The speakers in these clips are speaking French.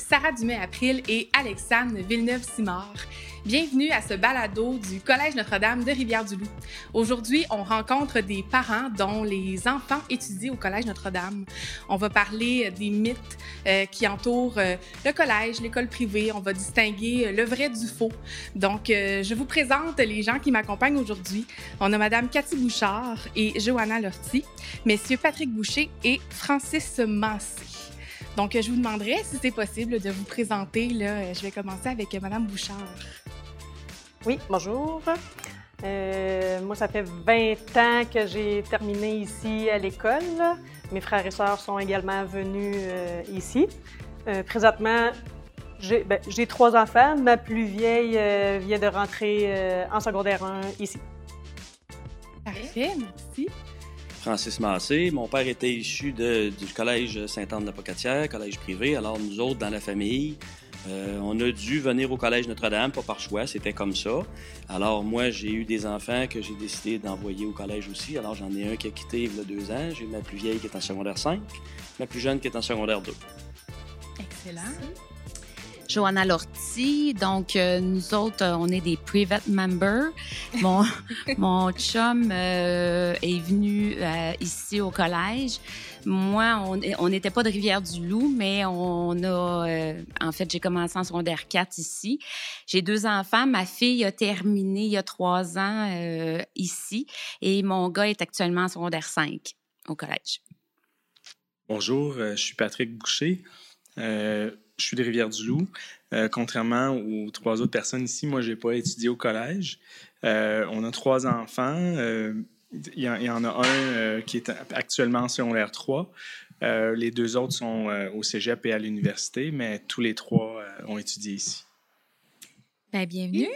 Sarah Dumais-April et Alexandre Villeneuve-Simard. Bienvenue à ce balado du Collège Notre-Dame de Rivière-du-Loup. Aujourd'hui, on rencontre des parents dont les enfants étudient au Collège Notre-Dame. On va parler des mythes euh, qui entourent euh, le collège, l'école privée. On va distinguer euh, le vrai du faux. Donc, je vous présente les gens qui m'accompagnent aujourd'hui. On a Madame Cathy Bouchard et Johanna Lortie, Messieurs Patrick Boucher et Francis Massé. Donc, je vous demanderai si c'est possible de vous présenter. Là, je vais commencer avec Madame Bouchard. Oui, bonjour. Euh, moi, ça fait 20 ans que j'ai terminé ici à l'école. Mes frères et sœurs sont également venus euh, ici. Euh, présentement, j'ai ben, j'ai trois enfants. Ma plus vieille vient de rentrer en secondaire 1 ici. Parfait, merci. Francis Massé. Mon père était issu de- du collège Sainte-Anne-de-Pocatière, collège privé. Alors, nous autres, dans la famille, euh, on a dû venir au collège Notre-Dame, pas par choix, c'était comme ça. Alors, moi, j'ai eu des enfants que j'ai décidé d'envoyer au collège aussi. Alors, j'en ai un qui a quitté il y a deux ans. J'ai ma plus vieille qui est en secondaire 5, ma plus jeune qui est en secondaire 2. Excellent. Johanna Lortie. Donc, euh, nous autres, euh, on est des private members. Mon, mon chum euh, est venu euh, ici au collège. Moi, on on n'était pas de Rivière-du-Loup, mais on a... euh, en fait, j'ai commencé en secondaire 4 ici. J'ai deux enfants. Ma fille a terminé il y a trois ans euh, ici et mon gars est actuellement en secondaire 5 au collège. Bonjour, je suis Patrick Boucher. Euh, je suis de Rivière-du-Loup. Euh, contrairement aux trois autres personnes ici, moi, je n'ai pas étudié au collège. Euh, on a trois enfants. Euh, Il y, en- a un qui est actuellement en secondaire 3. Euh, les deux autres sont au cégep et à l'université, mais tous les trois ont étudié ici. Ben, bienvenue.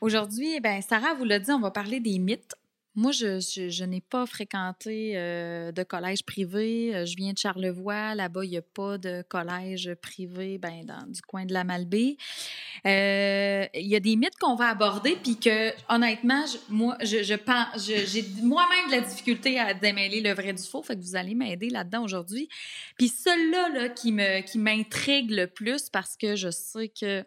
Aujourd'hui, ben, Sarah vous l'a dit, on va parler des mythes. Moi, je, je, n'ai pas fréquenté euh, de collège privé. Euh, Je viens de Charlevoix. Là-bas, il n'y a pas de collège privé ben, dans, du coin de la Malbaie. Euh, Il y a des mythes qu'on va aborder, puis que, honnêtement, moi, je, je pense, j'ai moi-même de la difficulté à démêler le vrai du faux. Fait que vous allez m'aider là-dedans aujourd'hui. Puis celui-là là, qui me qui m'intrigue le plus parce que je sais que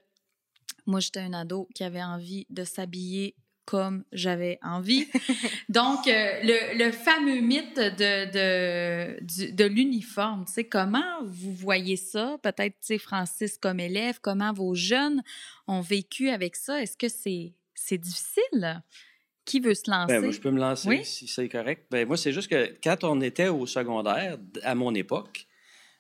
moi, j'étais un ado qui avait envie de s'habiller comme j'avais envie. Donc, euh, le, le fameux mythe de, de, l'uniforme, tu sais, comment vous voyez ça? Peut-être, tu sais, Francis comme élève, comment vos jeunes ont vécu avec ça? Est-ce que c'est c'est difficile? Qui veut se lancer? Ben, moi, je peux me lancer Oui? si c'est correct. Ben, moi, c'est juste que quand on était au secondaire, à mon époque,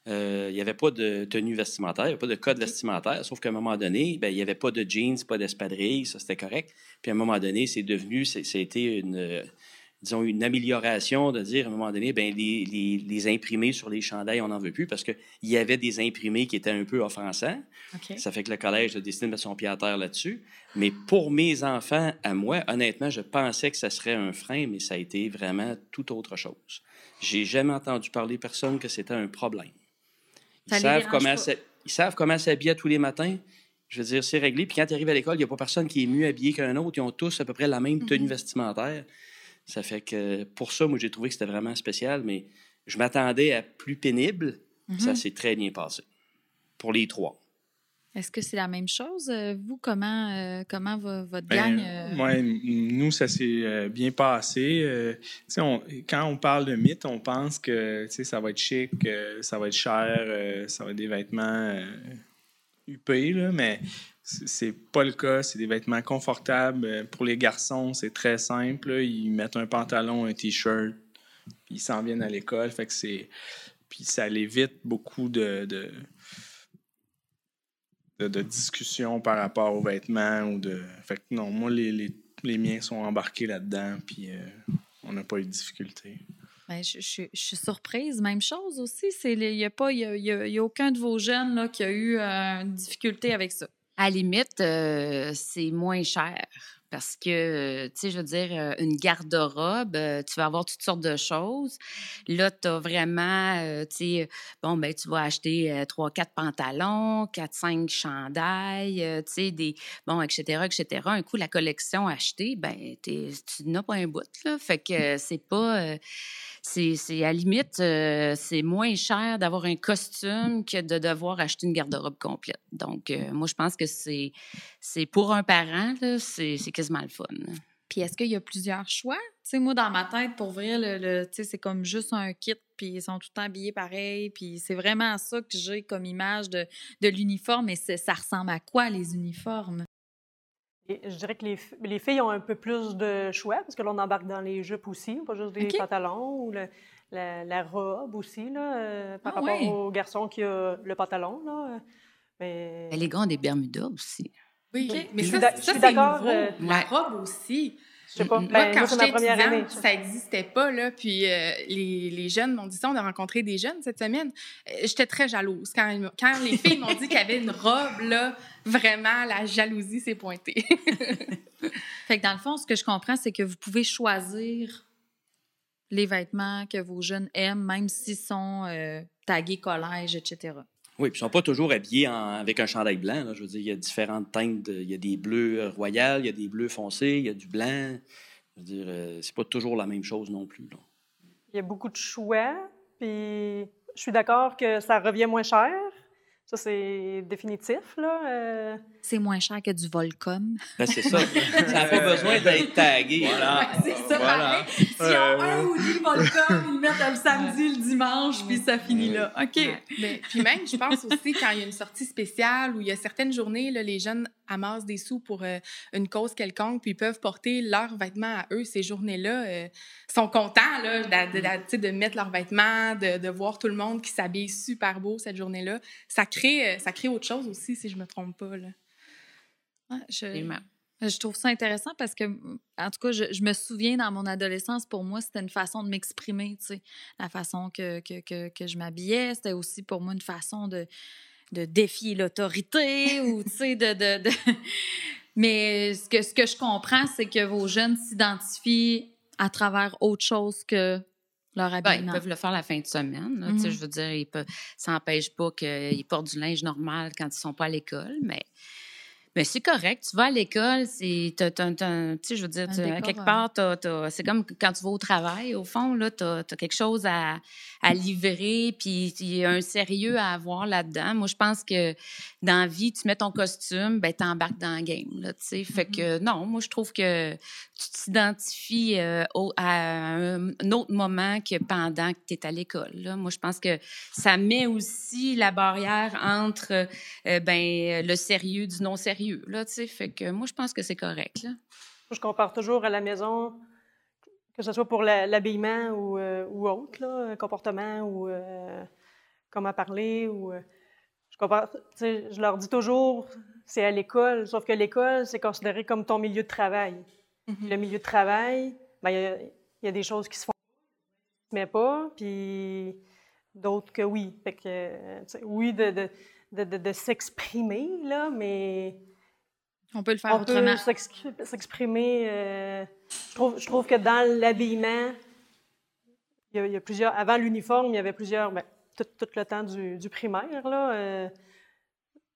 euh, il n'y avait pas de tenue vestimentaire, il n'y avait pas de code vestimentaire, sauf qu'à un moment donné, ben, il n'y avait pas de jeans, pas d'espadrilles, ça c'était correct. Puis à un moment donné, c'est devenu, c'était une, euh, disons, une amélioration de dire à un moment donné, ben, les, les, les imprimés sur les chandails, on n'en veut plus parce qu'il y avait des imprimés qui étaient un peu offensants. Ça fait que le collège a décidé de mettre son pied à terre là-dessus. Mais pour mes enfants, à moi, honnêtement, je pensais que ça serait un frein, mais ça a été vraiment tout autre chose. J'ai jamais entendu parler personne que c'était un problème. Ils savent, comment ils savent comment s'habiller tous les matins. Je veux dire, c'est réglé. Puis quand tu arrives à l'école, il n'y a pas personne qui est mieux habillé qu'un autre. Ils ont tous à peu près la même tenue Mhm. vestimentaire. Ça fait que pour ça, moi, j'ai trouvé que c'était vraiment spécial, mais je m'attendais à plus pénible. Mhm. Ça s'est très bien passé. Pour les trois. Est-ce que c'est la même chose? Euh, Vous, comment, euh, comment va votre Ben, gang? euh, ouais, nous, ça s'est euh, bien passé. On- quand on parle de mythe, on pense que ça va être chic, ça va être cher, ça va être des vêtements huppés, là, mais c'est pas le cas. C'est des vêtements confortables. Pour les garçons, c'est très simple. là. Ils mettent un pantalon, un T-shirt, puis ils s'en viennent à l'école. Fait que c'est... Puis ça l'évite beaucoup de... de de, de discussion par rapport aux vêtements ou de. Fait que non, moi, les, les, les miens sont embarqués là-dedans, puis euh, on n'a pas eu de difficulté. Ben, je, je- je suis surprise. Même chose aussi. Il n'y a, pas- il y a, il y a- il y a aucun de vos jeunes là, qui a eu euh, une difficulté avec ça. À la limite, euh, c'est moins cher. Parce que, tu sais, je veux dire, une garde-robe, tu vas avoir toutes sortes de choses. Là, tu as vraiment, tu sais, bon, ben, tu vas acheter trois, quatre pantalons, quatre, cinq chandails, tu sais, des, bon, etc., etc. Un coup, la collection achetée, ben, tu n'as pas un bout, là. Fait que c'est pas c'est à la limite, c'est moins cher d'avoir un costume que de devoir acheter une garde-robe complète. Donc, moi, je pense que c'est pour un parent, c'est quasiment le fun. Puis est-ce qu'il y a plusieurs choix? Tu sais, moi, dans ma tête, pour vrai, le, c'est comme juste un kit, puis ils sont tout habillés pareil, puis c'est vraiment ça que j'ai comme image de, de l'uniforme. Et ça ressemble à quoi, les uniformes? Je dirais que les, les, filles ont un peu plus de choix, parce que là, on embarque dans les jupes aussi, pas juste des pantalons ou la, robe aussi, là, euh, par ah rapport aux garçons qui ont le pantalon. Là. Mais... Les gars ont des Bermudas aussi. Oui, mais ça, ça c'est nouveau. Euh, la robe aussi. Je sais pas. moi, ben, quand j'étais étudiante, ça n'existait pas, là. Puis euh, les, les, jeunes m'ont dit ça. On a rencontré des jeunes cette semaine. Euh, j'étais très jalouse. Quand, quand les filles m'ont dit qu'il y avait une robe, là, vraiment, la jalousie s'est pointée. fait que dans le fond, ce que je comprends, c'est que vous pouvez choisir les vêtements que vos jeunes aiment, même s'ils sont tagués collège, etc. Oui, puis ils ne sont pas toujours habillés avec un chandail blanc. Je veux dire, il y a différentes teintes. il y a des bleus euh, royales, il y a des bleus foncés, il y a du blanc. Je veux dire, euh, c'est pas toujours la même chose non plus. Il y a beaucoup de choix, puis je suis d'accord que ça revient moins cher. Ça, c'est définitif, là. Euh. C'est moins cher que du Volcom. Ben, c'est ça. ça n'a pas besoin d'être tagué. Voilà. c'est ça, voilà. Ont un ou deux Volcom, ils le mettent le samedi, le dimanche, puis ça finit là. OK. Mais, puis même, je pense aussi, quand il y a une sortie spéciale ou il y a certaines journées, là, les jeunes amassent des sous pour euh, une cause quelconque, puis ils peuvent porter leurs vêtements à eux ces journées-là. Euh, sont contents là, de, de, mettre leurs vêtements, de, de, voir tout le monde qui s'habille super beau cette journée-là. Ça crée, euh, ça crée autre chose aussi, si je me trompe pas. Là. je, je trouve ça intéressant parce que, en tout cas, je, je, me souviens dans mon adolescence, pour moi, c'était une façon de m'exprimer, tu sais. La façon que, que, que, que je m'habillais, c'était aussi pour moi une façon de, de défier l'autorité ou, tu sais, de, de, de... Mais ce que, ce que je comprends, c'est que vos jeunes s'identifient à travers autre chose que leur habillement. Ben, ils peuvent le faire la fin de semaine. tu sais, mm-hmm. Je veux dire, ça n'empêche pas qu'ils portent du linge normal quand ils ne sont pas à l'école, mais mais c'est correct. Tu vas à l'école, c'est. Tu sais, je veux dire, quelque part, c'est comme quand tu vas au travail, au fond, là, tu as, quelque chose à, à livrer, puis il y a un sérieux à avoir là-dedans. Moi, je pense que dans la vie, tu mets ton costume, ben, tu embarques dans le game, là, tu sais. Fait que mm-hmm. non, moi, je trouve que tu t'identifies euh, à un autre moment que pendant que tu es à l'école. Moi, je pense que ça met aussi la barrière entre euh, ben, le sérieux du non-sérieux là, tu sais. Fait que moi, je pense que c'est correct, là. Je compare toujours à la maison, que ce soit pour l'habillement ou, euh, ou autre, là, comportement ou euh, comment parler. Ou, euh, je, compare, je leur dis toujours, c'est à l'école, sauf que l'école, c'est considéré comme ton milieu de travail. Mm-hmm. Le milieu de travail, ben, il y, a des choses qui se font, mais pas, puis d'autres que oui. Fait que, oui, de, de, de, de s'exprimer, là, mais on peut le faire autrement. On peut s'exprimer. Euh, je, trouve, je, trouve, que dans l'habillement, il, y, a, plusieurs. Avant l'uniforme, il y avait plusieurs. Ben, tout, le temps du, du primaire, là. Euh,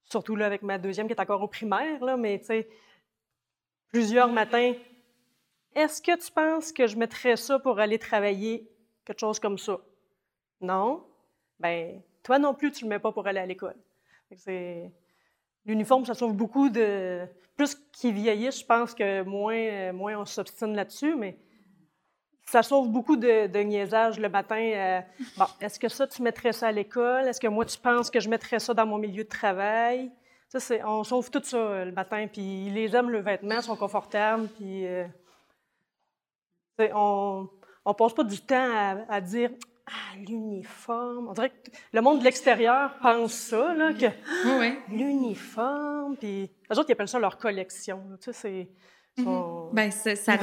surtout là, avec ma deuxième qui est encore au primaire, là, mais tu sais, plusieurs matins. Est-ce que tu penses que je mettrais ça pour aller travailler, quelque chose comme ça? Non? Ben, toi non plus, tu ne le mets pas pour aller à l'école. C'est L'uniforme, ça sauve beaucoup de. Plus qu'ils vieillissent, je pense que moins, moins on s'obstine là-dessus, mais ça sauve beaucoup de, de niaisage le matin. Euh, bon, est-ce que ça, tu mettrais ça à l'école? Est-ce que moi, tu penses que je mettrais ça dans mon milieu de travail? Ça, c'est, on sauve tout ça euh, le matin, puis les aiment le vêtement, sont confortables, puis euh, on ne passe pas du temps à dire ah, l'uniforme. On dirait que le monde de l'extérieur pense ça, là, que ah, l'uniforme, puis eux autres, ils appellent ça leur collection. Tu sais, sont- Ben, ça, ça,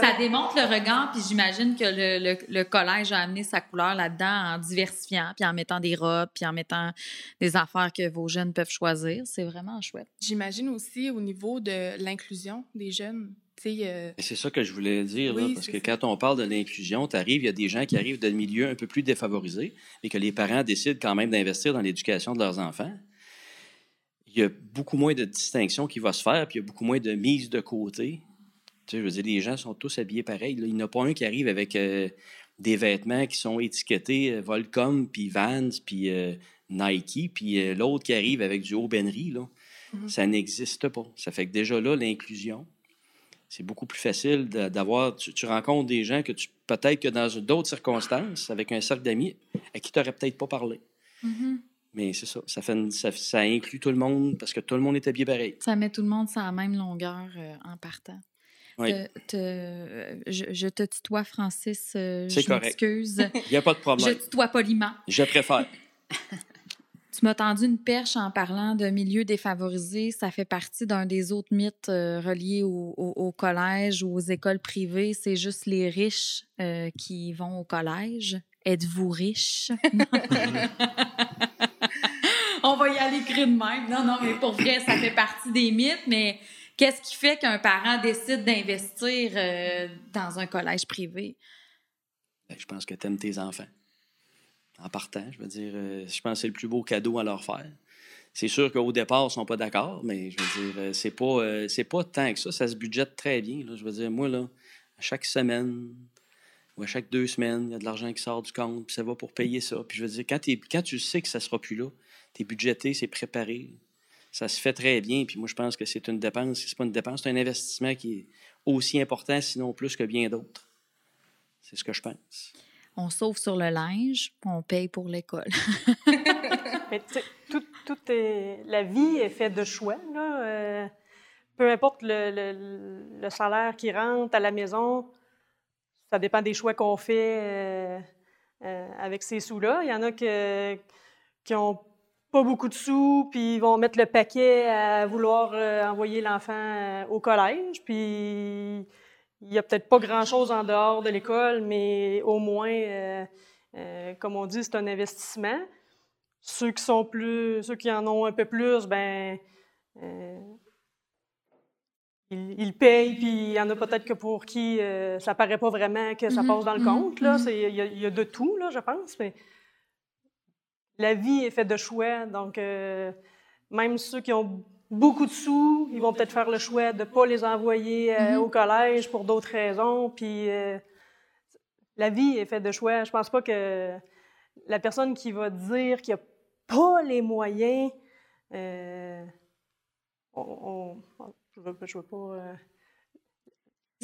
ça démontre le regard, puis j'imagine que le, le- le collège a amené sa couleur là-dedans en diversifiant, puis en mettant des robes, puis en mettant des affaires que vos jeunes peuvent choisir. C'est vraiment chouette. J'imagine aussi au niveau de l'inclusion des jeunes. Euh, C'est ça que je voulais dire, là, parce que ça. quand on parle de l'inclusion, tu arrives, il y a des gens qui arrivent de milieux un peu plus défavorisés et que les parents décident quand même d'investir dans l'éducation de leurs enfants. Il y a beaucoup moins de distinction qui va se faire, puis il y a beaucoup moins de mise de côté. Tu sais, je veux dire, les gens sont tous habillés pareil. là. Il n'y en a pas un qui arrive avec euh, des vêtements qui sont étiquetés euh, Volcom, puis Vans, puis Nike, puis l'autre qui arrive avec du Aubainerie. Là. Mhm. Ça n'existe pas. Ça fait que déjà là, l'inclusion, c'est beaucoup plus facile d'avoir. Tu, tu rencontres des gens que tu peut-être que dans d'autres circonstances, avec un cercle d'amis, à qui tu n'aurais peut-être pas parlé. Mais c'est ça. Ça, fait une- ça. ça inclut tout le monde parce que tout le monde est habillé pareil. Ça met tout le monde sur la même longueur euh, en partant. Oui. Te- te- je, je te tutoie, Francis. euh, C'est je correct. m'excuse. Il n'y a pas de je problème. tutoie poliment. Je préfère. Tu m'as tendu une perche en parlant de milieux défavorisés. Ça fait partie d'un des autres mythes euh, reliés au, au- au collège ou aux écoles privées. C'est juste les riches euh, qui vont au collège. Êtes-vous riche? On va y aller écrire de même. Non, non, mais pour vrai, ça fait partie des mythes. Mais qu'est-ce qui fait qu'un parent décide d'investir euh, dans un collège privé? Ben, je pense que tu aimes tes enfants. En partant, je veux dire, euh, je pense que c'est le plus beau cadeau à leur faire. C'est sûr qu'au départ, ils ne sont pas d'accord, mais je veux dire, euh, c'est pas, euh, pas tant que ça. Ça se budgète très bien. Je veux dire, moi, là, à chaque semaine ou à chaque deux semaines, il y a de l'argent qui sort du compte, puis ça va pour payer ça. Puis je veux dire, quand, quand tu sais que ça ne sera plus là, tu es budgété, c'est préparé. Ça se fait très bien. Puis moi, je pense que c'est une dépense. C'est pas une dépense, c'est un investissement qui est aussi important, sinon plus que bien d'autres. C'est ce que je pense. On sauve sur le linge, on paye pour l'école. Mais tu sais, tout, tout est, la vie est faite de choix. Là. Euh, peu importe le, le- le salaire qui rentre à la maison, ça dépend des choix qu'on fait euh, euh, avec ces sous-là. Il y en a que- qui ont pas beaucoup de sous, puis ils vont mettre le paquet à vouloir euh, envoyer l'enfant au collège, puis il n'y a peut-être pas grand-chose en dehors de l'école, mais au moins, euh, euh, comme on dit, c'est un investissement. Ceux qui sont plus, ceux qui en ont un peu plus, ben, euh, ils, ils payent, puis il y en a peut-être que pour qui ça paraît pas vraiment que ça Mhm, passe dans le mhm, compte. Là, mhm. C'est- il y, y a de tout, là, je pense. Mais la vie est faite de choix, donc même ceux qui ont beaucoup de sous, ils vont peut-être faire le choix de ne pas les envoyer euh, Mhm. au collège pour d'autres raisons. Puis euh, la vie est faite de choix. Je pense pas que la personne qui va dire qu'il n'y a pas les moyens, euh, on, on- je veux, je veux pas.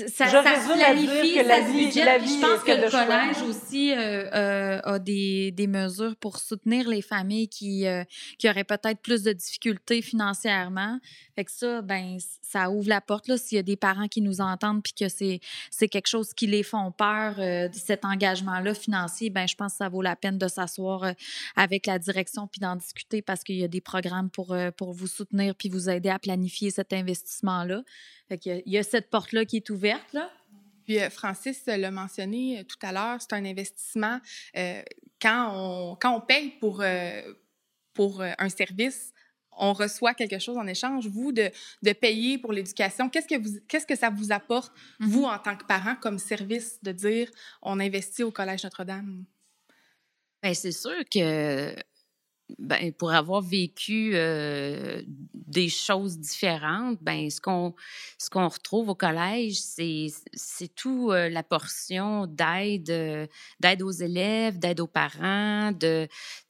Ça, Je ça résume se à dire planifie, que la ça vie- la vie je pense que le choix. collège aussi euh, euh, a des, des mesures pour soutenir les familles qui, euh, qui auraient peut-être plus de difficultés financièrement. Fait que ça, ben, ça ouvre la porte là s'il y a des parents qui nous entendent puis que c'est c'est quelque chose qui les font peur, euh, cet engagement-là financier. Ben, je pense que ça vaut la peine de s'asseoir euh, avec la direction puis d'en discuter parce qu'il y a des programmes pour euh, pour vous soutenir puis vous aider à planifier cet investissement-là. Fait qu'il y a- il y a cette porte-là qui est ouverte là. Puis euh, Francis l'a mentionné euh, tout à l'heure, c'est un investissement. euh, quand, on, quand on paye pour, euh, pour euh, un service, on reçoit quelque chose en échange. Vous, de, de payer pour l'éducation, qu'est-ce que, vous, qu'est-ce que ça vous apporte, vous, en tant que parent, comme service, de dire on investit au Collège Notre-Dame? Ben, c'est sûr que ben, pour avoir vécu euh, des choses différentes, ben, ce qu'on ce retrouve au collège, c'est c'est tout euh, la portion d'aide euh, d'aide aux élèves, d'aide aux parents, de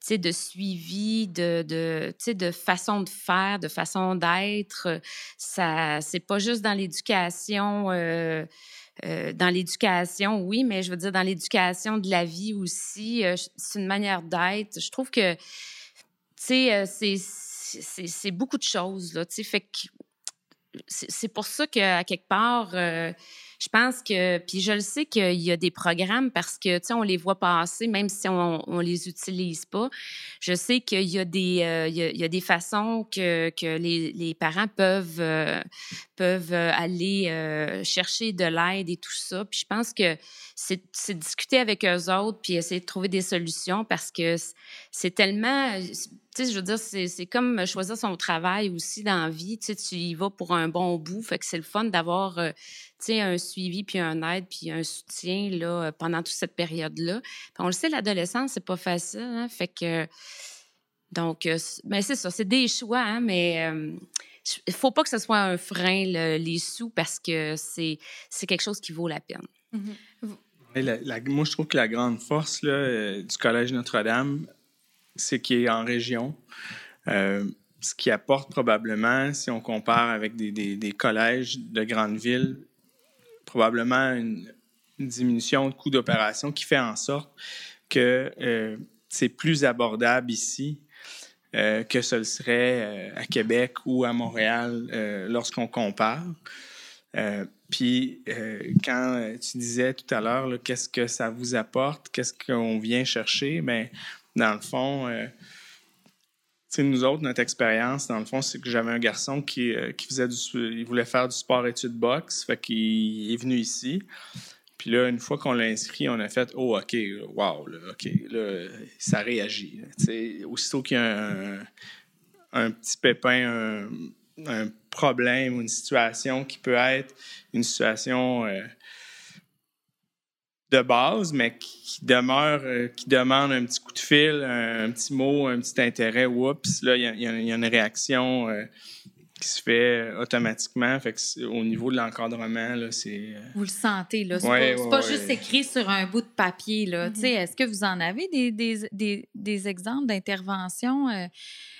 de suivi, de de de façon de faire, de façon d'être. Ça c'est pas juste dans l'éducation. Dans l'éducation, oui, mais je veux dire dans l'éducation de la vie aussi, c'est une manière d'être. Je trouve que, sais, euh, c'est beaucoup de choses là. Tu sais, c'est pour ça qu'à quelque part, euh, je pense que, puis je le sais qu'il y a des programmes parce que, tu sais, on les voit passer, même si on, on les utilise pas. Je sais qu'il y a des, euh, y a, des façons que, que les, les parents peuvent, peuvent aller chercher de l'aide et tout ça. Puis je pense que c'est discuter avec eux autres puis essayer de trouver des solutions parce que c'est tellement je veux dire, c'est comme choisir son travail aussi dans la vie. Tu sais, tu y vas pour un bon bout. Fait que c'est le fun d'avoir, euh, tu sais, un suivi, puis un aide, puis un soutien, là, pendant toute cette période-là. on le sait, l'adolescence, c'est pas facile, hein, Fait que... Donc, mais euh, ben, c'est ça, c'est des choix, hein, mais euh, il faut pas que ce soit un frein, les sous, parce que c'est quelque chose qui vaut la peine. Mm-hmm. moi, je trouve que la grande force là, du Collège Notre-Dame, c'est qu'il est en région. Euh, ce qui apporte probablement, si on compare avec des, collèges de grandes villes, probablement une, diminution de coûts d'opération qui fait en sorte que euh, c'est plus abordable ici euh, que ce serait à Québec ou à Montréal lorsqu'on compare. puis, quand tu disais tout à l'heure, qu'est-ce que ça vous apporte, qu'est-ce qu'on vient chercher, bien, dans le fond, euh, nous autres, notre expérience, dans le fond, c'est que j'avais un garçon qui, euh, qui faisait du, il voulait faire du sport études boxe, fait qu'il est venu ici. Puis là, une fois qu'on l'a inscrit, on a fait Oh, OK, wow, OK, là, ça réagit. aussitôt qu'il y a un, petit pépin, un, problème ou une situation qui peut être une situation euh, de base, mais qui demeure, euh, qui demande un petit coup de fil, un, petit mot, un petit intérêt, oups, là, il y, a, une réaction euh, qui se fait automatiquement. Fait que au niveau de l'encadrement, là, c'est... Euh, vous le sentez, là. C'est pas, juste écrit sur un bout de papier, là. Mm-hmm. Est-ce que vous en avez des, des, des, des exemples d'intervention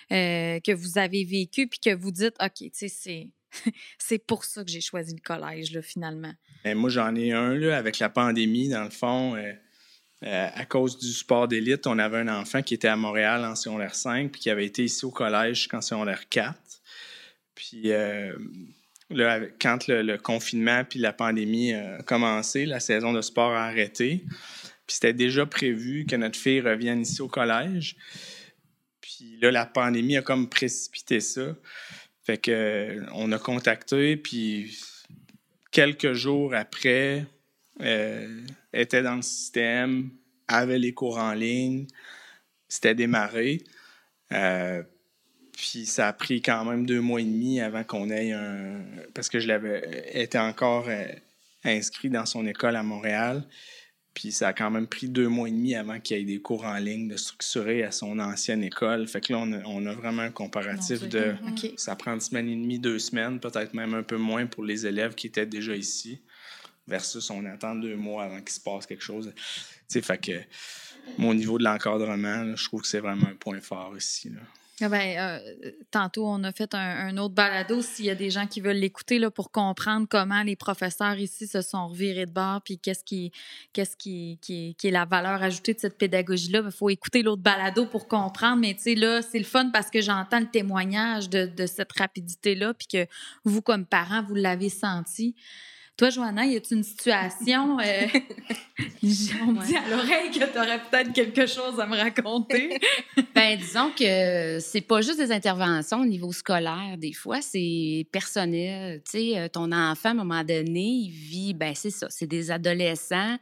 que vous avez vécu puis que vous dites, OK, tu sais, c'est c'est pour ça que j'ai choisi le collège, finalement. Moi, j'en ai un, là, avec la pandémie, dans le fond. Euh, euh, à cause du sport d'élite, on avait un enfant qui était à Montréal en secondaire 5, puis qui avait été ici au collège jusqu'en secondaire 4. Puis euh, là, quand le, confinement puis la pandémie a commencé, la saison de sport a arrêté. Puis c'était déjà prévu que notre fille revienne ici au collège. Puis là, la pandémie a comme précipité ça. Fait que, euh, on a contacté, puis quelques jours après, euh, était dans le système, avait les cours en ligne, c'était démarré. Euh, puis ça a pris quand même deux mois et demi avant qu'on ait un. Parce que je l'avais été encore inscrit dans son école à Montréal. Puis ça a quand même pris deux mois et demi avant qu'il y ait des cours en ligne de structurer à son ancienne école. Fait que là, on a, vraiment un comparatif de... Ça prend une semaine et demie, deux semaines, peut-être même un peu moins pour les élèves qui étaient déjà ici, versus on attend deux mois avant qu'il se passe quelque chose. Tu sais, fait que mon niveau de l'encadrement, je trouve que c'est vraiment un point fort ici. Là. Ah ben, euh, tantôt, on a fait un, autre balado s'il y a des gens qui veulent l'écouter pour comprendre comment les professeurs ici se sont revirés de bord, puis qu'est-ce qui, qu'est-ce qui, qui, est la valeur ajoutée de cette pédagogie-là. Il faut écouter l'autre balado pour comprendre. Mais tu sais, là, c'est le fun parce que j'entends le témoignage de, de cette rapidité-là, puis que vous, comme parents, vous l'avez senti. Toi, Johanna, y a-t-il une situation, euh, on me dit à l'oreille que tu aurais peut-être quelque chose à me raconter? ben, disons que c'est pas juste des interventions au niveau scolaire, des fois, c'est personnel. Tu sais, euh, ton enfant, à un moment donné, il vit, ben, c'est ça, c'est des adolescents,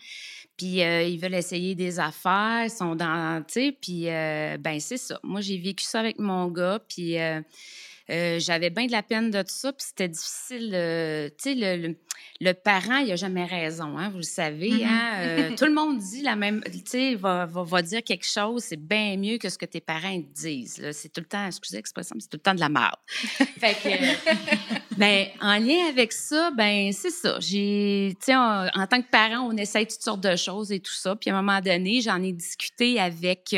puis euh, ils veulent essayer des affaires, ils sont dans, tu sais, puis, ben, c'est ça. Moi, j'ai vécu ça avec mon gars, puis euh, j'avais bien de la peine de tout ça, puis c'était difficile. Euh, tu sais, le, le, parent, il n'a jamais raison, hein, vous le savez. Mm-hmm. hein, euh, tout le monde dit la même, tu sais, va, va, va, dire quelque chose, c'est bien mieux que ce que tes parents te disent. C'est tout le temps, excusez l'expression, c'est tout le temps de la merde. fait que, ben, en lien avec ça, ben, c'est ça. J'ai, sais, en, tant que parent, on essaye toutes sortes de choses et tout ça. Puis à un moment donné, j'en ai discuté avec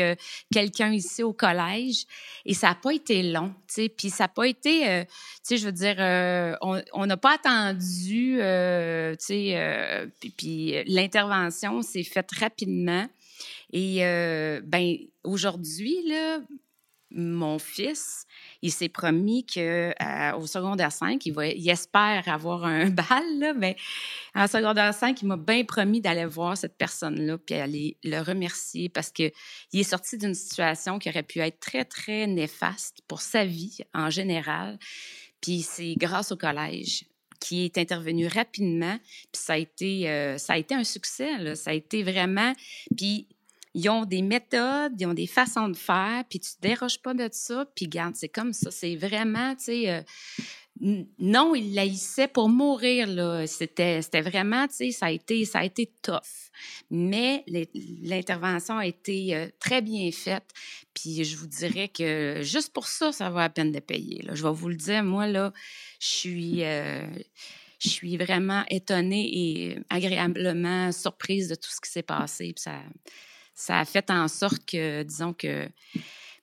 quelqu'un ici au collège et ça n'a pas été long, tu sais, puis ça pas été, euh, tu sais, je veux dire, euh, on n'a pas attendu, euh, tu sais, puis, l'intervention s'est faite rapidement. Et ben aujourd'hui, là, mon fils, il s'est promis que euh, secondaire 5, il, va, il espère avoir un bal, là, mais en secondaire 5, il m'a bien promis d'aller voir cette personne-là puis aller le remercier parce qu'il est sorti d'une situation qui aurait pu être très, très néfaste pour sa vie en général. Puis c'est grâce au collège qui est intervenu rapidement, puis ça a été, euh, ça a été un succès, ça a été vraiment, puis ils ont des méthodes, ils ont des façons de faire, puis tu te déroges pas de ça, puis garde, c'est comme ça. C'est vraiment, tu sais, euh, non, il laïssait pour mourir, là. C'était, c'était vraiment, tu sais, ça a été, ça a été tough. Mais l'intervention a été euh, très bien faite, puis je vous dirais que juste pour ça, ça va à peine de payer, là. Je vais vous le dire, moi, là, je suis... Euh, je suis vraiment étonnée et agréablement surprise de tout ce qui s'est passé. Puis ça, ça a fait en sorte que, disons que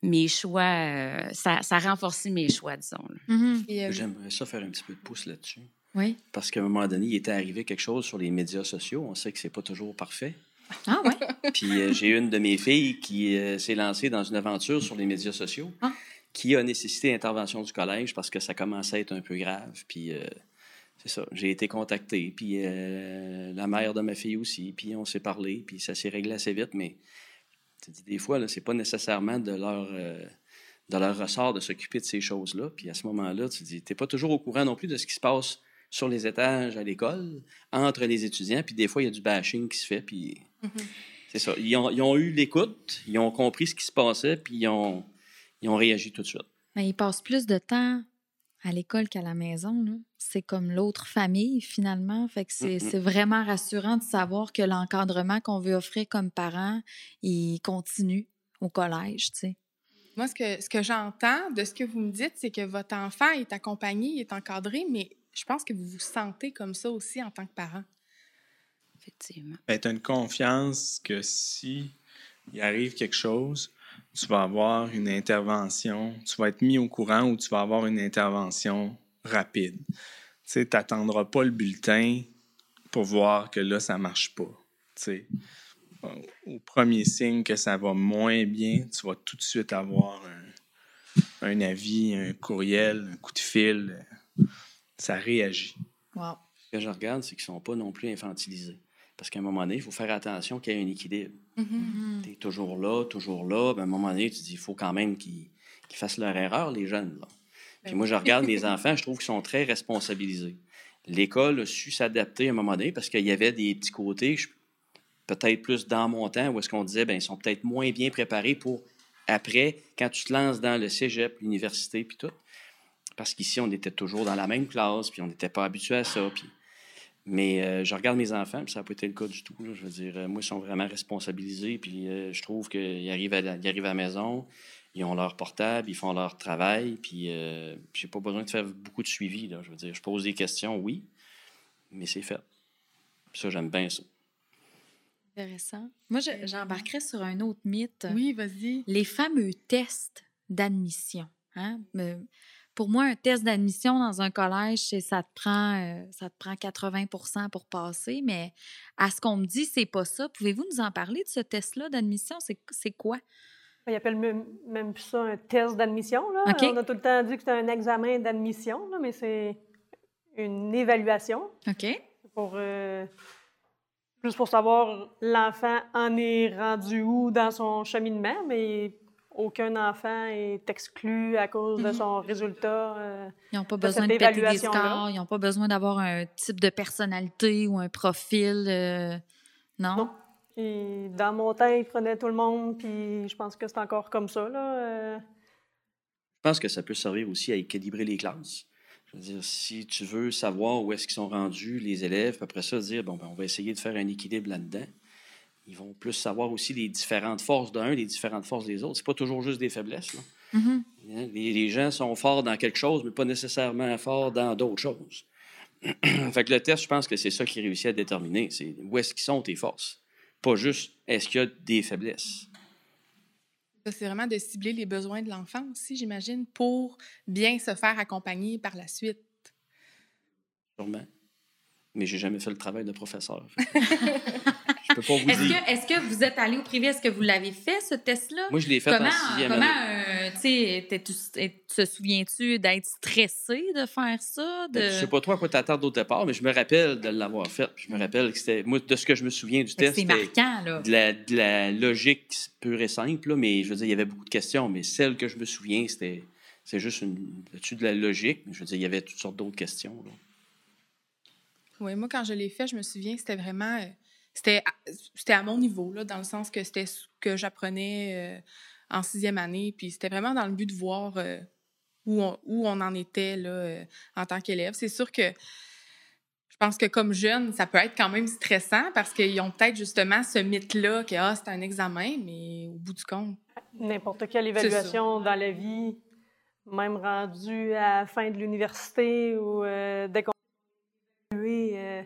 mes choix, euh, ça, ça, a renforcé mes choix, disons. Mm-hmm. Euh, J'aimerais ça faire un petit peu de pouce là-dessus. Oui. Parce qu'à un moment donné, il était arrivé quelque chose sur les médias sociaux. On sait que c'est pas toujours parfait. Ah ouais. Puis euh, j'ai une de mes filles qui s'est lancée dans une aventure sur les médias sociaux ah. qui a nécessité l'intervention du collège parce que ça commençait à être un peu grave. Puis c'est ça, j'ai été contacté, puis euh, la mère de ma fille aussi, puis on s'est parlé, puis ça s'est réglé assez vite, mais des fois, ce n'est pas nécessairement de leur, euh, de leur ressort de s'occuper de ces choses-là. Puis à ce moment-là, tu dis, tu n'es pas toujours au courant non plus de ce qui se passe sur les étages à l'école, entre les étudiants, puis des fois, il y a du bashing qui se fait, puis mm-hmm. c'est ça. Ils ont, ils ont eu l'écoute, ils ont compris ce qui se passait, puis ils ont, ils ont réagi tout de suite. Mais ils passent plus de temps à l'école qu'à la maison. C'est comme l'autre famille, finalement. Fait que c'est vraiment rassurant de savoir que l'encadrement qu'on veut offrir comme parents, il continue au collège, tu sais. Moi, ce que, ce que j'entends de ce que vous me dites, c'est que votre enfant est accompagné, il est encadré, mais je pense que vous vous sentez comme ça aussi en tant que parent. Effectivement. Ben, tu as une confiance que si il arrive quelque chose, tu vas avoir une intervention, tu vas être mis au courant ou tu vas avoir une intervention rapide. Tu n'attendras pas le bulletin pour voir que là, ça ne marche pas. sais. Au premier signe que ça va moins bien, tu vas tout de suite avoir un, un avis, un courriel, un coup de fil. Ça réagit. Wow. Ce que je regarde, c'est qu'ils ne sont pas non plus infantilisés. Parce qu'à un moment donné, il faut faire attention qu'il y ait un équilibre. Mm-hmm. Tu es toujours là, toujours là. Ben, à un moment donné, tu dis il faut quand même qu'ils fassent leur erreur, les jeunes. Là. Puis ben moi, je regarde mes enfants, je trouve qu'ils sont très responsabilisés. L'école a su s'adapter à un moment donné parce qu'il y avait des petits côtés, peut-être plus dans mon temps, où est-ce qu'on disait, ben ils sont peut-être moins bien préparés pour après, quand tu te lances dans le cégep, l'université, puis tout. Parce qu'ici, on était toujours dans la même classe, puis on n'était pas habitué à ça. Puis mais euh, je regarde mes enfants, puis ça n'a pas été le cas du tout. Je veux dire, euh, moi, ils sont vraiment responsabilisés, puis euh, je trouve qu'ils arrivent, à, arrivent à la maison, ils ont leur portable, ils font leur travail, puis j'ai pas besoin de faire beaucoup de suivi. Là. Je veux dire, je pose des questions, oui, mais c'est fait. Puis ça, j'aime bien ça. Intéressant. Moi, j'embarquerais sur un autre mythe. Oui, vas-y. Les fameux tests d'admission. Hein? Pour moi, un test d'admission dans un collège, ça te prend euh, ça te prend 80% pour passer, mais à ce qu'on me dit, c'est pas ça. Pouvez-vous nous en parler de ce test-là d'admission? C'est quoi? Ils appellent même, même ça un test d'admission. On a tout le temps dit que c'était un examen d'admission, mais c'est une évaluation. OK. Pour, euh, juste pour savoir l'enfant en est rendu où dans son cheminement, mais aucun enfant est exclu à cause de mhm. son résultat. Euh, ils n'ont pas besoin de péter des scores, ils n'ont pas besoin d'avoir un type de personnalité ou un profil. Euh, non? dans mon temps, ils prenaient tout le monde, puis je pense que c'est encore comme ça. Là, euh. Je pense que ça peut servir aussi à équilibrer les classes. Je veux dire, si tu veux savoir où est-ce qu'ils sont rendus, les élèves, après ça, dire, bon, ben, on va essayer de faire un équilibre là-dedans ils vont plus savoir aussi les différentes forces d'un, les différentes forces des autres. C'est pas toujours juste des faiblesses. Mm-hmm. Hein, les, gens sont forts dans quelque chose, mais pas nécessairement forts dans d'autres choses. fait que le test, je pense que c'est ça qui réussit à déterminer. C'est où est-ce qu'ils sont tes forces. Pas juste est-ce qu'il y a des faiblesses. C'est vraiment de cibler les besoins de l'enfant aussi, j'imagine, pour bien se faire accompagner par la suite. Sûrement. Mais j'ai jamais fait le travail de professeur. Je peux pas vous Est-ce dire. que, est-ce que vous êtes allé au privé? Est-ce que vous l'avez fait, ce test-là? Moi, je l'ai fait Comment, en sixième comment année. euh, tu sais, t'es- tu- te souviens-tu d'être stressé de faire ça? De... Je sais pas toi à quoi t'attends au départ, mais je me rappelle de l'avoir fait. Je me rappelle que c'était. Moi, de ce que je me souviens du Fait que test, C'est c'était marquant, là. de la, de la logique pure et simple, là, mais je veux dire, il y avait beaucoup de questions, mais celle que je me souviens, c'était. C'est juste une, dessus de la logique. mais Je veux dire, il y avait toutes sortes d'autres questions. là. Oui, moi, quand je l'ai fait, je me souviens, c'était vraiment. C'était, à- c'était à mon niveau, là, dans le sens que c'était ce que j'apprenais euh, en sixième année. Puis c'était vraiment dans le but de voir euh, où, on, où on en était là, euh, en tant qu'élève. C'est sûr que je pense que comme jeune, ça peut être quand même stressant parce qu'ils ont peut-être justement ce mythe-là que ah, c'est un examen, mais au bout du compte. N'importe quelle évaluation dans la vie, même rendue à la fin de l'université ou dès qu'on euh,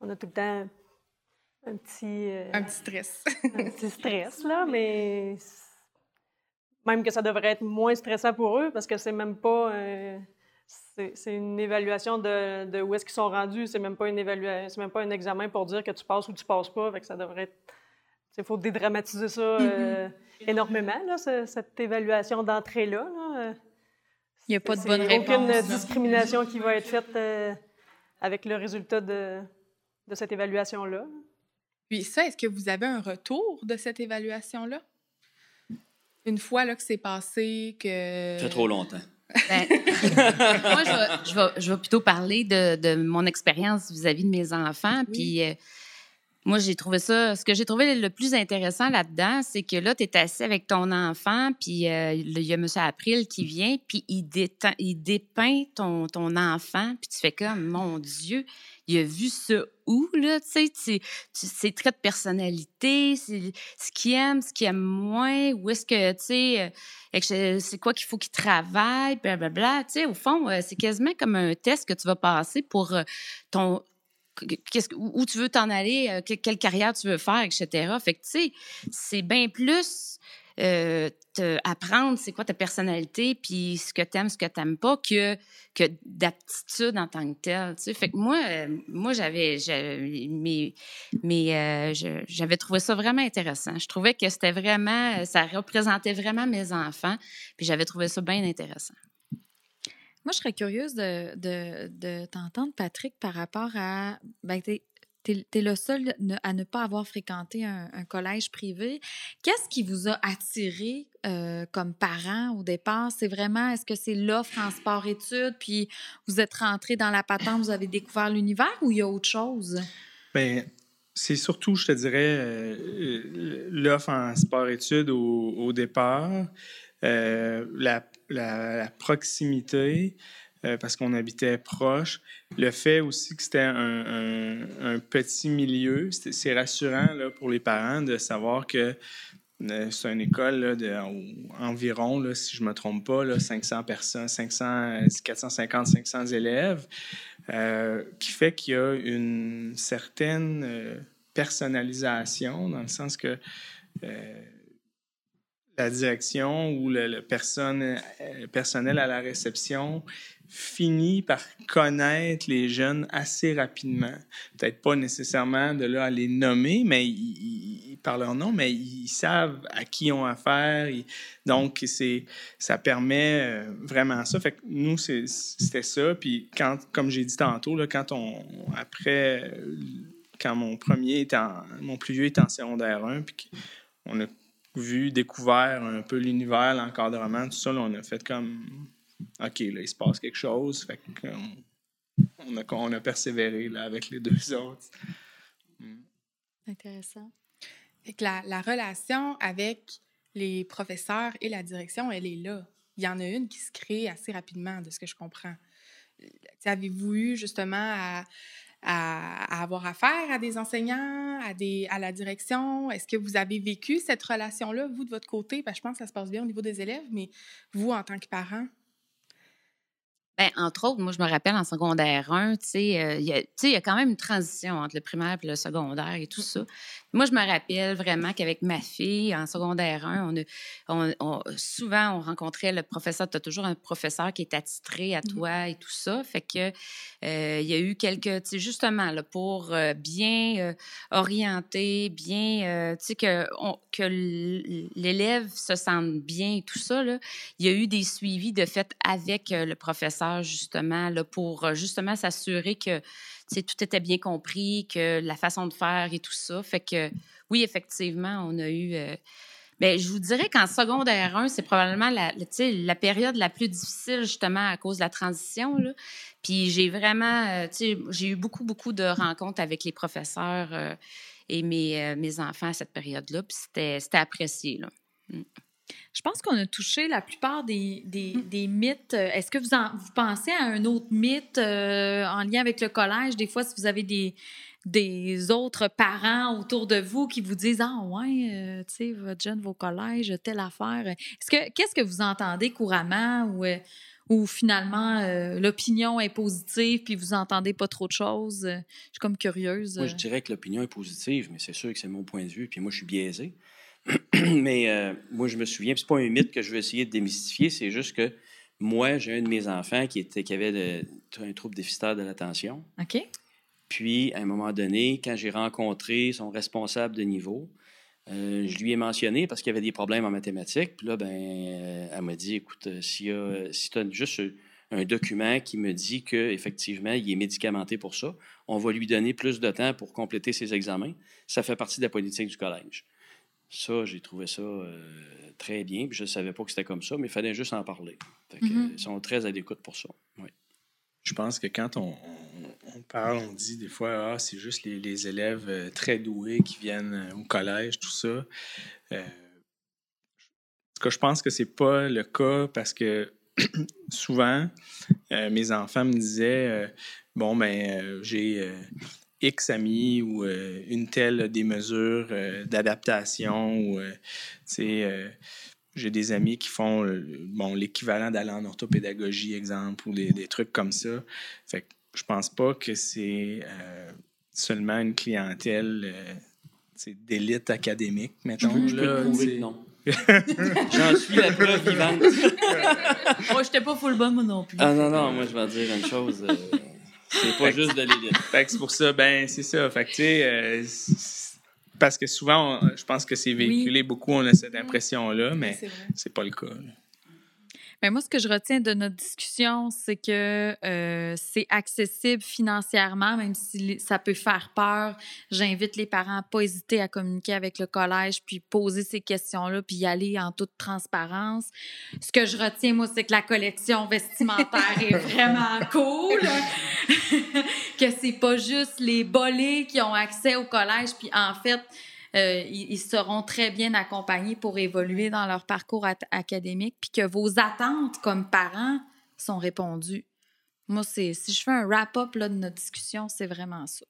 on a tout le temps un petit, euh, Un petit stress. un petit stress, là, mais même que ça devrait être moins stressant pour eux parce que c'est même pas. euh, c'est une évaluation de, de où est-ce qu'ils sont rendus. C'est même pas une évaluation, c'est même pas un examen pour dire que tu passes ou tu passes pas. Fait que ça devrait être. Il faut dédramatiser ça euh, énormément, là, ce- cette évaluation d'entrée-là. là. Il n'y a pas de bonne réponse. aucune là. discrimination qui va être faite euh, avec le résultat de, de cette évaluation-là. Puis ça, est-ce que vous avez un retour de cette évaluation-là? Une fois là, que c'est passé, que... Ça fait trop longtemps. Ben, moi, je vais, je, vais, je vais plutôt parler de, de mon expérience vis-à-vis de mes enfants. Puis, euh, moi, j'ai trouvé ça. Ce que j'ai trouvé le plus intéressant là-dedans, c'est que là, tu es assis avec ton enfant, puis euh, il y a M. April qui vient, puis il, déteint- il dépeint ton, ton enfant, puis tu fais comme, mon Dieu, il a vu ça où, là, tu sais, ses traits de personnalité, c'est- ce qu'il aime, ce qu'il aime moins, où est-ce que, tu sais, euh, c'est quoi qu'il faut qu'il travaille, blablabla. Tu sais, au fond, euh, c'est quasiment comme un test que tu vas passer pour ton où tu veux t'en aller, euh, que- quelle carrière tu veux faire, etc. Fait que, tu sais, c'est bien plus euh, apprendre c'est quoi ta personnalité, puis ce que t'aimes, ce que t'aimes pas, que, que d'aptitude en tant que telle. Tu sais. Fait que moi, euh, moi j'avais, mais, mais j'avais trouvé ça vraiment intéressant. Je trouvais que c'était vraiment, ça représentait vraiment mes enfants, puis j'avais trouvé ça bien intéressant. Moi, je serais curieuse de, de, de t'entendre, Patrick, par rapport à. Ben, t'es- t'es le seul à ne pas avoir fréquenté un, collège privé. Qu'est-ce qui vous a attiré euh, comme parent au départ? C'est vraiment, est-ce que c'est l'offre en sport-études, puis vous êtes rentré dans la patente, vous avez découvert l'univers ou il y a autre chose? Ben, c'est surtout, je te dirais, euh, euh, l'offre en sport-études au, au départ, la, la- proximité, euh, parce qu'on habitait proche, le fait aussi que c'était un, petit milieu, c'est rassurant là, pour les parents de savoir que euh, c'est une école là, de, environ, là, si je ne me trompe pas, là, 500 personnes, 500, 450, 500 élèves, euh, qui fait qu'il y a une certaine personnalisation, dans le sens que la direction ou le, personne, euh, personnel à la réception finit par connaître les jeunes assez rapidement. Peut-être pas nécessairement de là à les nommer, mais ils, ils- par leur nom, mais ils savent à qui ils ont affaire. Donc, ça permet euh, vraiment ça. Fait nous, c'était ça. Puis, quand, comme j'ai dit tantôt, là, quand on, après, euh, quand mon premier était en, mon plus vieux était en secondaire 1, puis qu'on a vu, découvert un peu l'univers, l'encadrement, tout ça, là, on a fait comme, OK, là, il se passe quelque chose. Fait qu'on on a, on a persévéré là, avec les deux autres. Intéressant. Fait que la, la relation avec les professeurs et la direction, elle est là. Il y en a une qui se crée assez rapidement, de ce que je comprends. T'sais, Avez-vous eu justement à, à- avoir affaire à des enseignants, à, des, à la direction? Est-ce que vous avez vécu cette relation-là, vous, de votre côté? Je pense que ça se passe bien au niveau des élèves, mais vous, en tant que parent? Ben, entre autres, moi, je me rappelle en secondaire 1, tu sais, euh, il y, a- quand même une transition entre le primaire et le secondaire et tout ça. Moi, je me rappelle vraiment qu'avec ma fille, en secondaire 1, on a, on- on- souvent, on rencontrait le professeur. Tu as toujours un professeur qui est attitré à toi et tout ça. Fait que euh, il y a eu quelques, tu sais, justement, là, pour euh, bien euh, orienter, bien, tu sais, que, que l'élève se sente bien et tout ça, là, il y a eu des suivis de fait avec le professeur, justement, là, pour euh, justement s'assurer que tout était bien compris, que la façon de faire et tout ça. Fait que, oui, effectivement, on a eu. euh, ben, je vous dirais qu'en secondaire 1, c'est probablement la, la- période la plus difficile, justement, à cause de la transition. Là. Puis j'ai vraiment, euh, j'ai eu beaucoup, beaucoup de rencontres avec les professeurs euh, et mes, mes enfants à cette période-là. Puis c'était apprécié. Là. Je pense qu'on a touché la plupart des, des, des mythes. Est-ce que vous, en- vous pensez à un autre mythe euh, en lien avec le collège? Des fois, si vous avez des, des autres parents autour de vous qui vous disent Ah, ouais, euh, tu sais, votre jeune va au collège, telle affaire. Est-ce que, qu'est-ce que vous entendez couramment ou, euh, ou finalement euh, l'opinion est positive puis vous entendez pas trop de choses? Je suis comme curieuse. Moi, je dirais que l'opinion est positive, mais c'est sûr que c'est mon point de vue, puis moi, je suis biaisé. mais euh, moi, je me souviens, c'est pas un mythe que je veux essayer de démystifier, c'est juste que moi, j'ai un de mes enfants qui, était, qui avait un trouble déficitaire de l'attention. OK? Puis, à un moment donné, quand j'ai rencontré son responsable de niveau, euh, je lui ai mentionné parce qu'il y avait des problèmes en mathématiques. Puis là, ben, euh, elle m'a dit écoute, euh, a, si tu as juste un document qui me dit qu'effectivement, il est médicamenté pour ça, on va lui donner plus de temps pour compléter ses examens. Ça fait partie de la politique du collège. Ça, j'ai trouvé ça euh, très bien. Puis je ne savais pas que c'était comme ça, mais il fallait juste en parler. Fait que, Mhm. Ils sont très à l'écoute pour ça. Oui. Je pense que quand on, on- on parle, on dit des fois, ah, c'est juste les, les élèves euh, très doués qui viennent euh, au collège, tout ça. Euh, en tout cas, je pense que c'est pas le cas parce que souvent, euh, mes enfants me disaient, euh, bon, ben, euh, j'ai euh, X amis ou euh, une telle des mesures euh, d'adaptation ou, euh, tu sais, euh, j'ai des amis qui font bon, l'équivalent d'aller en orthopédagogie, exemple, ou des, des trucs comme ça. Fait que je pense pas que c'est euh, seulement une clientèle euh, d'élite académique, mettons. Je peux là, te prouver tu sais. que non. J'en suis la preuve vivante. Moi, j'étais pas full bonne, moi non plus. Ah non, non, moi je vais dire une chose. C'est pas juste de l'élite. Fait que c'est pour ça, ben, c'est ça. Fait que, tu sais, euh, parce que souvent, on- je pense que c'est véhiculé beaucoup, on a cette impression-là, mais C'est pas le cas. là. Mais moi, ce que je retiens de notre discussion, c'est que euh, c'est accessible financièrement, même si ça peut faire peur. J'invite les parents à pas hésiter à communiquer avec le collège, puis poser ces questions-là, puis y aller en toute transparence. Ce que je retiens, moi, c'est que la collection vestimentaire est vraiment cool. que c'est pas juste les bolés qui ont accès au collège, puis en fait, euh, ils, ils seront très bien accompagnés pour évoluer dans leur parcours académique, puis que vos attentes comme parents sont répondues. Moi, c'est si je fais un wrap-up là, de notre discussion, c'est vraiment ça.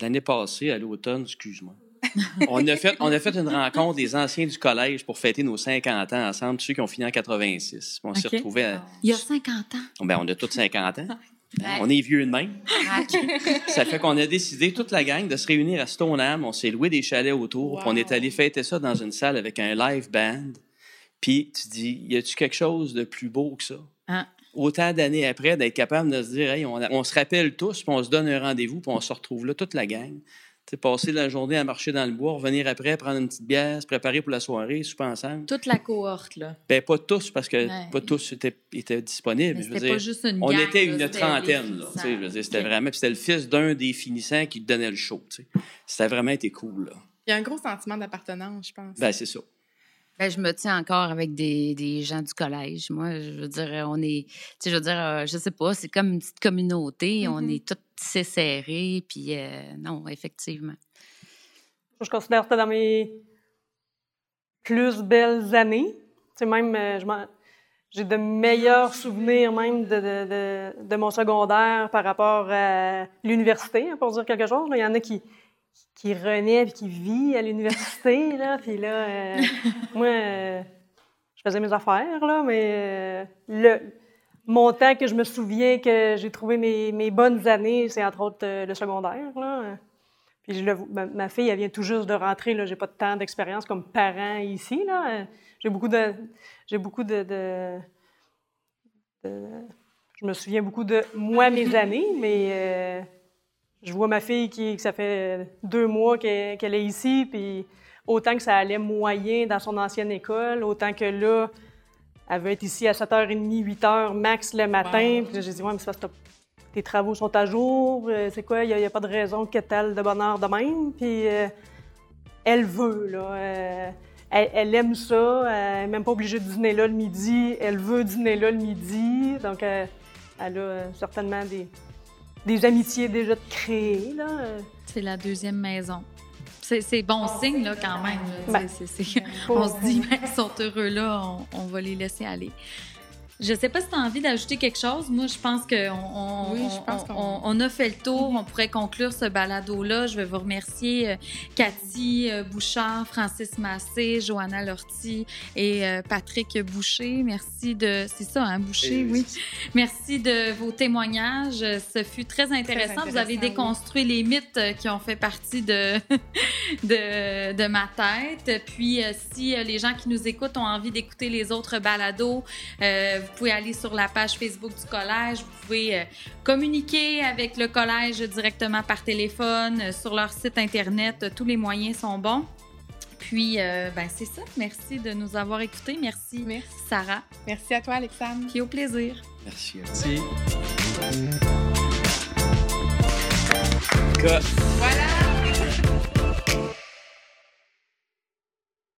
L'année passée, à l'automne, excuse-moi, on a, fait, on a fait une rencontre des anciens du collège pour fêter nos 50 ans ensemble, ceux qui ont fini en 86. Puis On s'est retrouvés à. Il y a 50 ans. Ben, on a tous 50 ans. Ouais. On est vieux de même. Ça fait qu'on a décidé, toute la gang, de se réunir à Stoneham. On s'est loué des chalets autour. on est allé fêter ça dans une salle avec un live band. Puis tu dis, y a-tu quelque chose de plus beau que ça? Hein? Autant d'années après, d'être capable de se dire, hey, on se rappelle tous, puis on se donne un rendez-vous, puis on se retrouve là, toute la gang. Tu sais, passer la journée à marcher dans le bois, revenir après, prendre une petite bière, se préparer pour la soirée, souper ensemble. Toute la cohorte, là. Ben, pas tous, parce que Ouais. pas tous étaient, étaient disponibles. Mais Je veux c'était dire, pas juste une on gang, était là, une c'était trentaine, là. tu sais, je veux dire, C'était vraiment. C'était le fils d'un des finissants qui te donnait le show. tu sais. C'était vraiment été cool, là. Il y a un gros sentiment d'appartenance, je pense. Ben, c'est ça. Ben, je me tiens encore avec des, des gens du collège. Moi, je veux dire, on est, tu sais, je veux dire, euh, je sais pas, c'est comme une petite communauté. On Mhm. est tous serrés, puis euh, non, effectivement. Je considère que c'était dans mes plus belles années. Tu sais, même, euh, j'ai de meilleurs souvenirs même de, de, de, de mon secondaire par rapport à l'université, hein, pour dire quelque chose. Il y en a qui, qui renaît et qui vit à l'université. Là, puis là, euh, moi, euh, je faisais mes affaires, là, mais euh, le montant que je me souviens que j'ai trouvé mes, mes bonnes années, c'est entre autres le secondaire. Là. Puis je le- ma, ma fille, elle vient tout juste de rentrer. Là, j'ai pas de temps d'expérience comme parent ici. Là. J'ai beaucoup de, j'ai beaucoup de, de- de- je me souviens beaucoup de moi mes années, mais euh, je vois ma fille qui, que ça fait deux mois qu'elle est ici, puis autant que ça allait moyen dans son ancienne école, autant que là, elle veut être ici à 7h30, 8h max le matin. Puis là, j'ai dit, ouais, mais c'est parce que tes travaux sont à jour, euh, c'est quoi, il n'y a, pas de raison que t'ailles de bonheur de même. Puis euh, elle veut, là. euh, elle, elle aime ça, elle n'est même pas obligée de dîner là le midi, elle veut dîner là le midi. Donc, euh, elle a certainement des, des amitiés déjà créées, là. C'est la deuxième maison. C'est c'est bon signe, là, quand même. là. Ben, C'est- c'est- c'est- on se dit, ben, ils sont heureux là, on, on va les laisser aller. Je sais pas si tu as envie d'ajouter quelque chose. Moi, je pense qu'on on, Oui, je on- pense qu'on- on- on a fait le tour. On pourrait conclure ce balado-là. Je vais vous remercier euh, Cathy euh, Bouchard, Francis Massé, Johanna Lortie et euh, Patrick Boucher. Merci de... C'est ça, hein, Boucher? Et- oui. Merci de vos témoignages. Ce fut très intéressant. Vous avez déconstruit les mythes qui ont fait partie de, de, de ma tête. Puis, si les gens qui nous écoutent ont envie d'écouter les autres balados, vous pouvez aller sur la page Facebook du collège. Vous pouvez euh, communiquer avec le collège directement par téléphone, euh, sur leur site Internet. Euh, Tous les moyens sont bons. Puis, euh, ben, c'est ça. Merci de nous avoir écoutés. Merci, Merci. Sarah. Merci à toi, Alexandre. Puis au plaisir. Merci. Merci. Voilà!